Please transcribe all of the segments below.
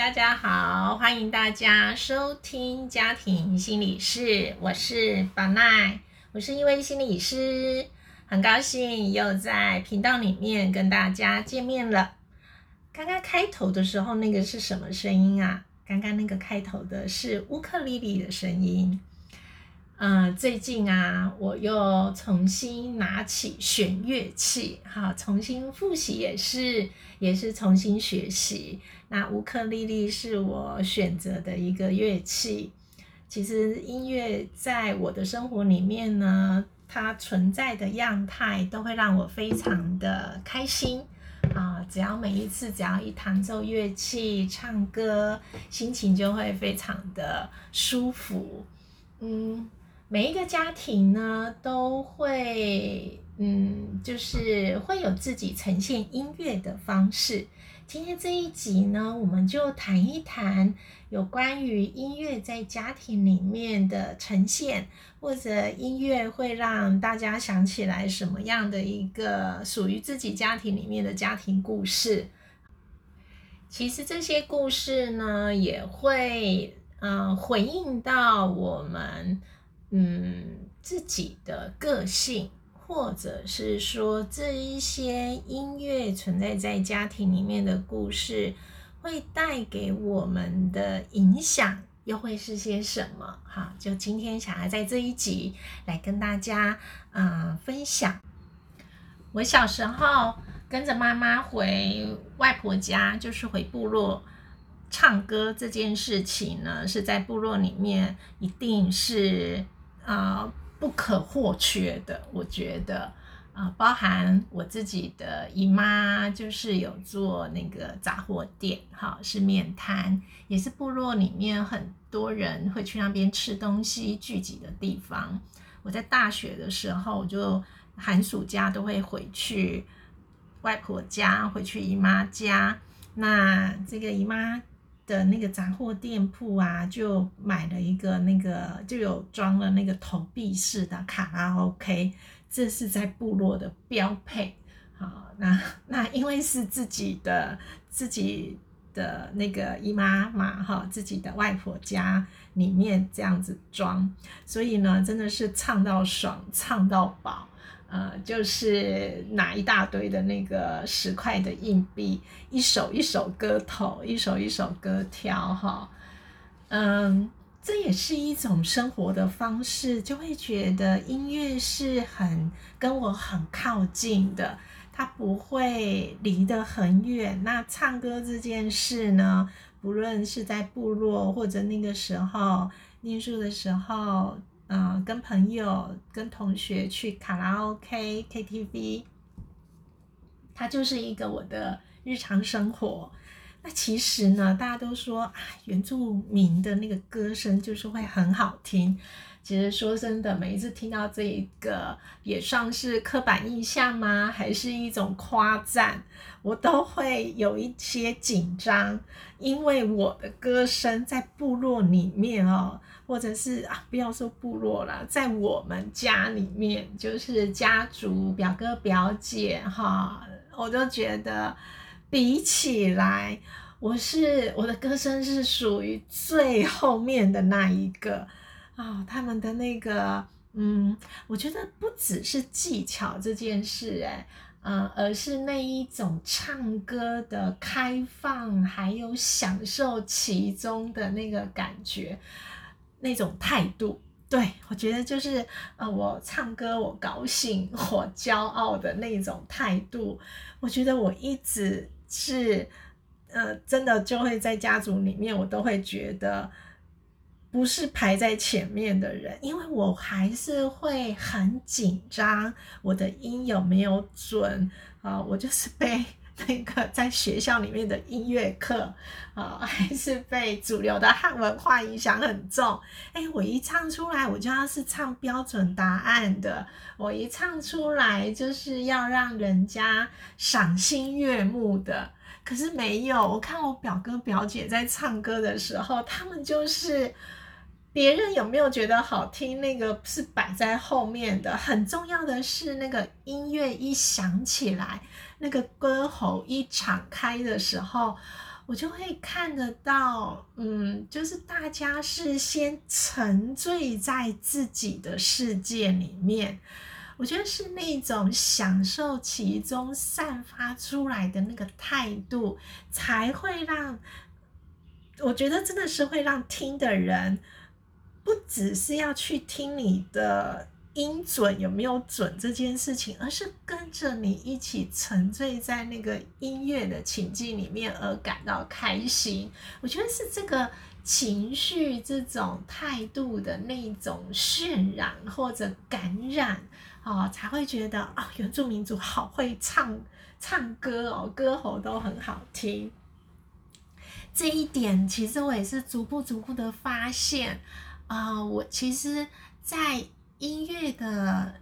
大家好，欢迎大家收听家庭心理室，我是宝奈，我是一位心理师，很高兴又在频道里面跟大家见面了。刚刚开头的时候，那个是什么声音啊？刚刚那个开头的是乌克丽丽的声音。嗯，最近啊，我又重新拿起弦乐器，哈，重新复习也是，也是重新学习。那乌克丽丽是我选择的一个乐器。其实音乐在我的生活里面呢，它存在的样态都会让我非常的开心啊！只要每一次只要一弹奏乐器、唱歌，心情就会非常的舒服，嗯。每一个家庭呢，都会，嗯，就是会有自己呈现音乐的方式。今天这一集呢，我们就谈一谈有关于音乐在家庭里面的呈现，或者音乐会让大家想起来什么样的一个属于自己家庭里面的家庭故事。其实这些故事呢，也会，嗯，回应到我们。嗯，自己的个性，或者是说这一些音乐存在在家庭里面的故事，会带给我们的影响，又会是些什么？哈，就今天想要在这一集来跟大家嗯分享。我小时候跟着妈妈回外婆家，就是回部落唱歌这件事情呢，是在部落里面一定是。啊，不可或缺的，我觉得啊，包含我自己的姨妈，就是有做那个杂货店，哈，是面摊，也是部落里面很多人会去那边吃东西聚集的地方。我在大学的时候，就寒暑假都会回去外婆家，回去姨妈家。那这个姨妈。的那个杂货店铺啊，就买了一个那个，就有装了那个投币式的卡拉 OK，这是在部落的标配。好，那那因为是自己的自己的那个姨妈嘛，哈，自己的外婆家里面这样子装，所以呢，真的是唱到爽，唱到饱。呃，就是拿一大堆的那个十块的硬币，一首一首歌头，一首一首歌挑，哈，嗯，这也是一种生活的方式，就会觉得音乐是很跟我很靠近的，它不会离得很远。那唱歌这件事呢，不论是在部落或者那个时候念书的时候。嗯，跟朋友、跟同学去卡拉 OK、KTV，它就是一个我的日常生活。那其实呢，大家都说啊，原住民的那个歌声就是会很好听。其实说真的，每一次听到这一个，也算是刻板印象吗？还是一种夸赞？我都会有一些紧张，因为我的歌声在部落里面哦。或者是啊，不要说部落了，在我们家里面，就是家族表哥表姐哈，我都觉得比起来，我是我的歌声是属于最后面的那一个啊。他们的那个，嗯，我觉得不只是技巧这件事，哎，嗯，而是那一种唱歌的开放，还有享受其中的那个感觉。那种态度，对我觉得就是，呃，我唱歌我高兴，我骄傲的那种态度。我觉得我一直是，呃，真的就会在家族里面，我都会觉得不是排在前面的人，因为我还是会很紧张，我的音有没有准啊？我就是被。那个在学校里面的音乐课啊，还是被主流的汉文化影响很重。哎，我一唱出来，我就要是唱标准答案的。我一唱出来，就是要让人家赏心悦目的。可是没有，我看我表哥表姐在唱歌的时候，他们就是别人有没有觉得好听，那个是摆在后面的。很重要的是，那个音乐一响起来。那个歌喉一敞开的时候，我就会看得到，嗯，就是大家是先沉醉在自己的世界里面，我觉得是那种享受其中散发出来的那个态度，才会让我觉得真的是会让听的人不只是要去听你的。音准有没有准这件事情，而是跟着你一起沉醉在那个音乐的情境里面而感到开心。我觉得是这个情绪、这种态度的那种渲染或者感染啊，才会觉得啊，原住民族好会唱唱歌哦，歌喉都很好听。这一点其实我也是逐步逐步的发现啊，我其实，在。音乐的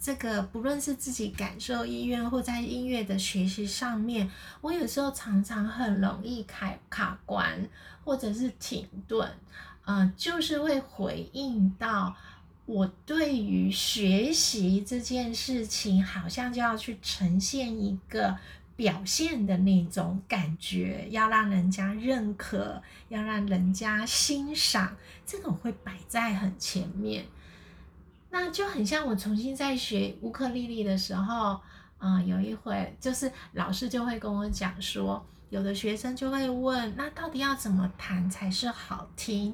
这个，不论是自己感受音乐，或在音乐的学习上面，我有时候常常很容易卡卡关，或者是停顿，嗯，就是会回应到我对于学习这件事情，好像就要去呈现一个表现的那种感觉，要让人家认可，要让人家欣赏，这个会摆在很前面。那就很像我重新在学乌克丽丽的时候，嗯，有一回就是老师就会跟我讲说，有的学生就会问，那到底要怎么弹才是好听？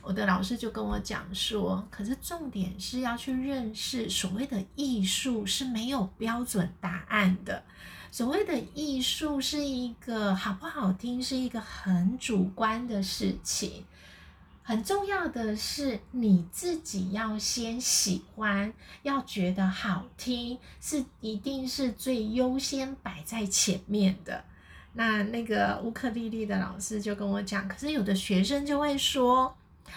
我的老师就跟我讲说，可是重点是要去认识所谓的艺术是没有标准答案的，所谓的艺术是一个好不好听是一个很主观的事情。很重要的是，你自己要先喜欢，要觉得好听，是一定是最优先摆在前面的。那那个乌克丽丽的老师就跟我讲，可是有的学生就会说，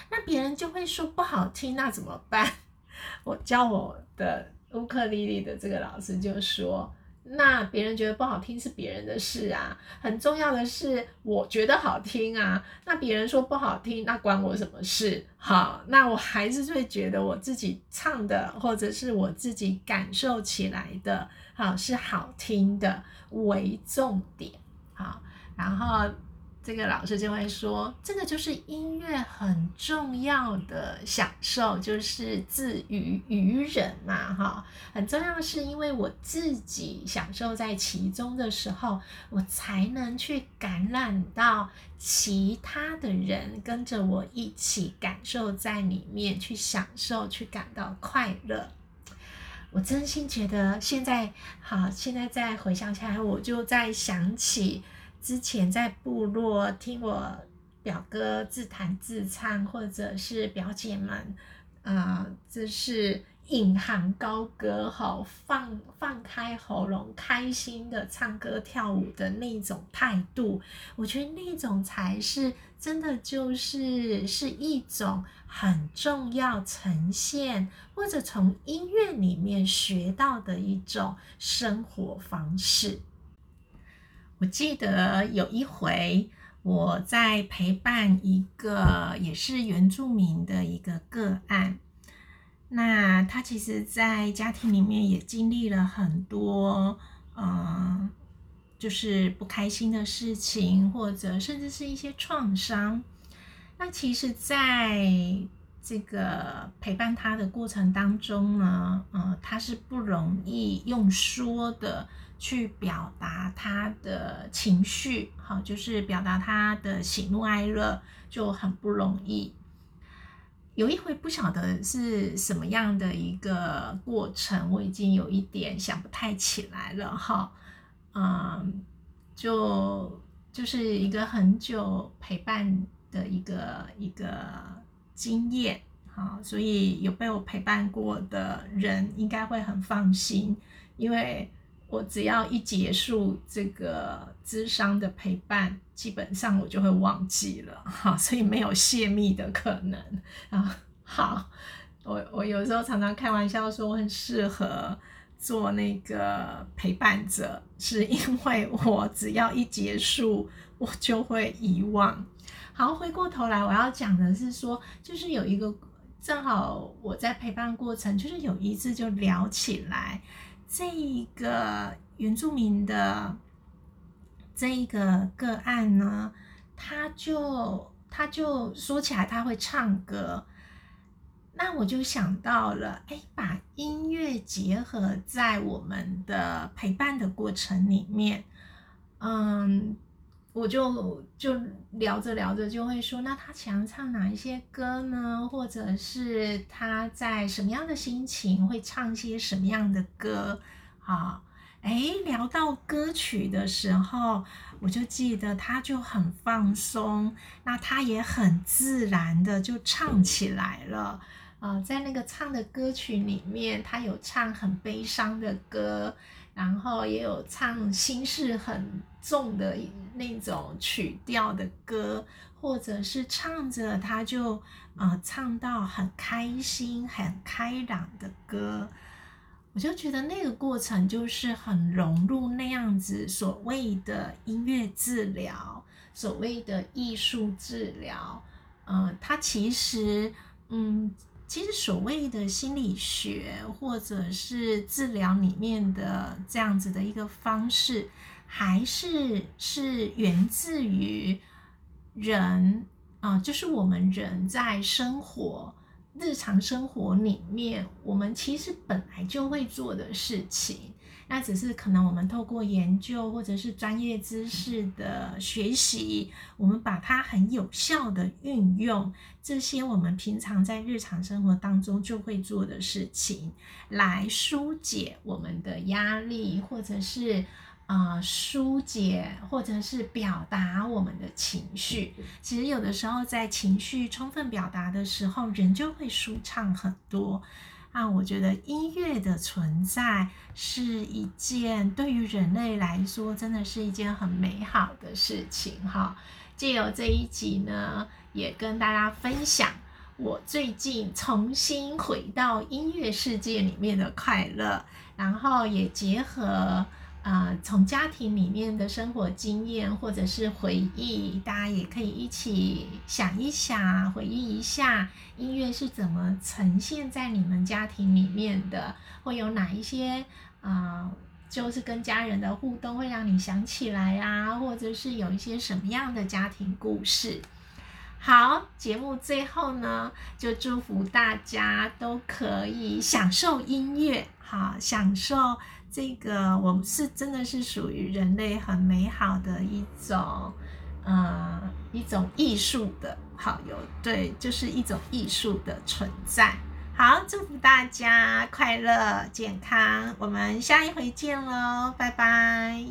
那别人就会说不好听，那怎么办？我教我的乌克丽丽的这个老师就说。那别人觉得不好听是别人的事啊，很重要的是我觉得好听啊。那别人说不好听，那关我什么事？好，那我还是会觉得我自己唱的或者是我自己感受起来的，好是好听的为重点。好，然后。这个老师就会说，这个就是音乐很重要的享受，就是自娱娱人嘛，哈，很重要是因为我自己享受在其中的时候，我才能去感染到其他的人，跟着我一起感受在里面，去享受，去感到快乐。我真心觉得现在，好，现在再回想起来，我就在想起。之前在部落听我表哥自弹自唱，或者是表姐们，啊，就是引吭高歌，好放放开喉咙，开心的唱歌跳舞的那种态度，我觉得那种才是真的，就是是一种很重要呈现，或者从音乐里面学到的一种生活方式。我记得有一回，我在陪伴一个也是原住民的一个个案，那他其实，在家庭里面也经历了很多，嗯，就是不开心的事情，或者甚至是一些创伤。那其实，在这个陪伴他的过程当中呢，嗯，他是不容易用说的。去表达他的情绪，好，就是表达他的喜怒哀乐就很不容易。有一回不晓得是什么样的一个过程，我已经有一点想不太起来了，哈，嗯，就就是一个很久陪伴的一个一个经验，好，所以有被我陪伴过的人应该会很放心，因为。我只要一结束这个智商的陪伴，基本上我就会忘记了，哈，所以没有泄密的可能啊。好，我我有时候常常开玩笑说，我很适合做那个陪伴者，是因为我只要一结束，我就会遗忘。好，回过头来，我要讲的是说，就是有一个正好我在陪伴过程，就是有一次就聊起来。这一个原住民的这一个个案呢，他就他就说起来他会唱歌，那我就想到了，哎，把音乐结合在我们的陪伴的过程里面，嗯。我就就聊着聊着就会说，那他想唱哪一些歌呢？或者是他在什么样的心情会唱些什么样的歌？啊，哎，聊到歌曲的时候，我就记得他就很放松，那他也很自然的就唱起来了。呃，在那个唱的歌曲里面，他有唱很悲伤的歌。然后也有唱心事很重的那种曲调的歌，或者是唱着他就呃唱到很开心、很开朗的歌，我就觉得那个过程就是很融入那样子所谓的音乐治疗，所谓的艺术治疗，呃，它其实嗯。其实所谓的心理学或者是治疗里面的这样子的一个方式，还是是源自于人啊，就是我们人在生活日常生活里面，我们其实本来就会做的事情。那只是可能我们透过研究或者是专业知识的学习，我们把它很有效的运用这些我们平常在日常生活当中就会做的事情，来疏解我们的压力，或者是啊疏解或者是表达我们的情绪。其实有的时候在情绪充分表达的时候，人就会舒畅很多。啊，我觉得音乐的存在是一件对于人类来说，真的是一件很美好的事情哈。借由这一集呢，也跟大家分享我最近重新回到音乐世界里面的快乐，然后也结合。呃，从家庭里面的生活经验或者是回忆，大家也可以一起想一想，回忆一下音乐是怎么呈现在你们家庭里面的，会有哪一些啊，就是跟家人的互动会让你想起来啊，或者是有一些什么样的家庭故事。好，节目最后呢，就祝福大家都可以享受音乐，好享受。这个我们是真的是属于人类很美好的一种，呃，一种艺术的，好有对，就是一种艺术的存在。好，祝福大家快乐健康，我们下一回见喽，拜拜。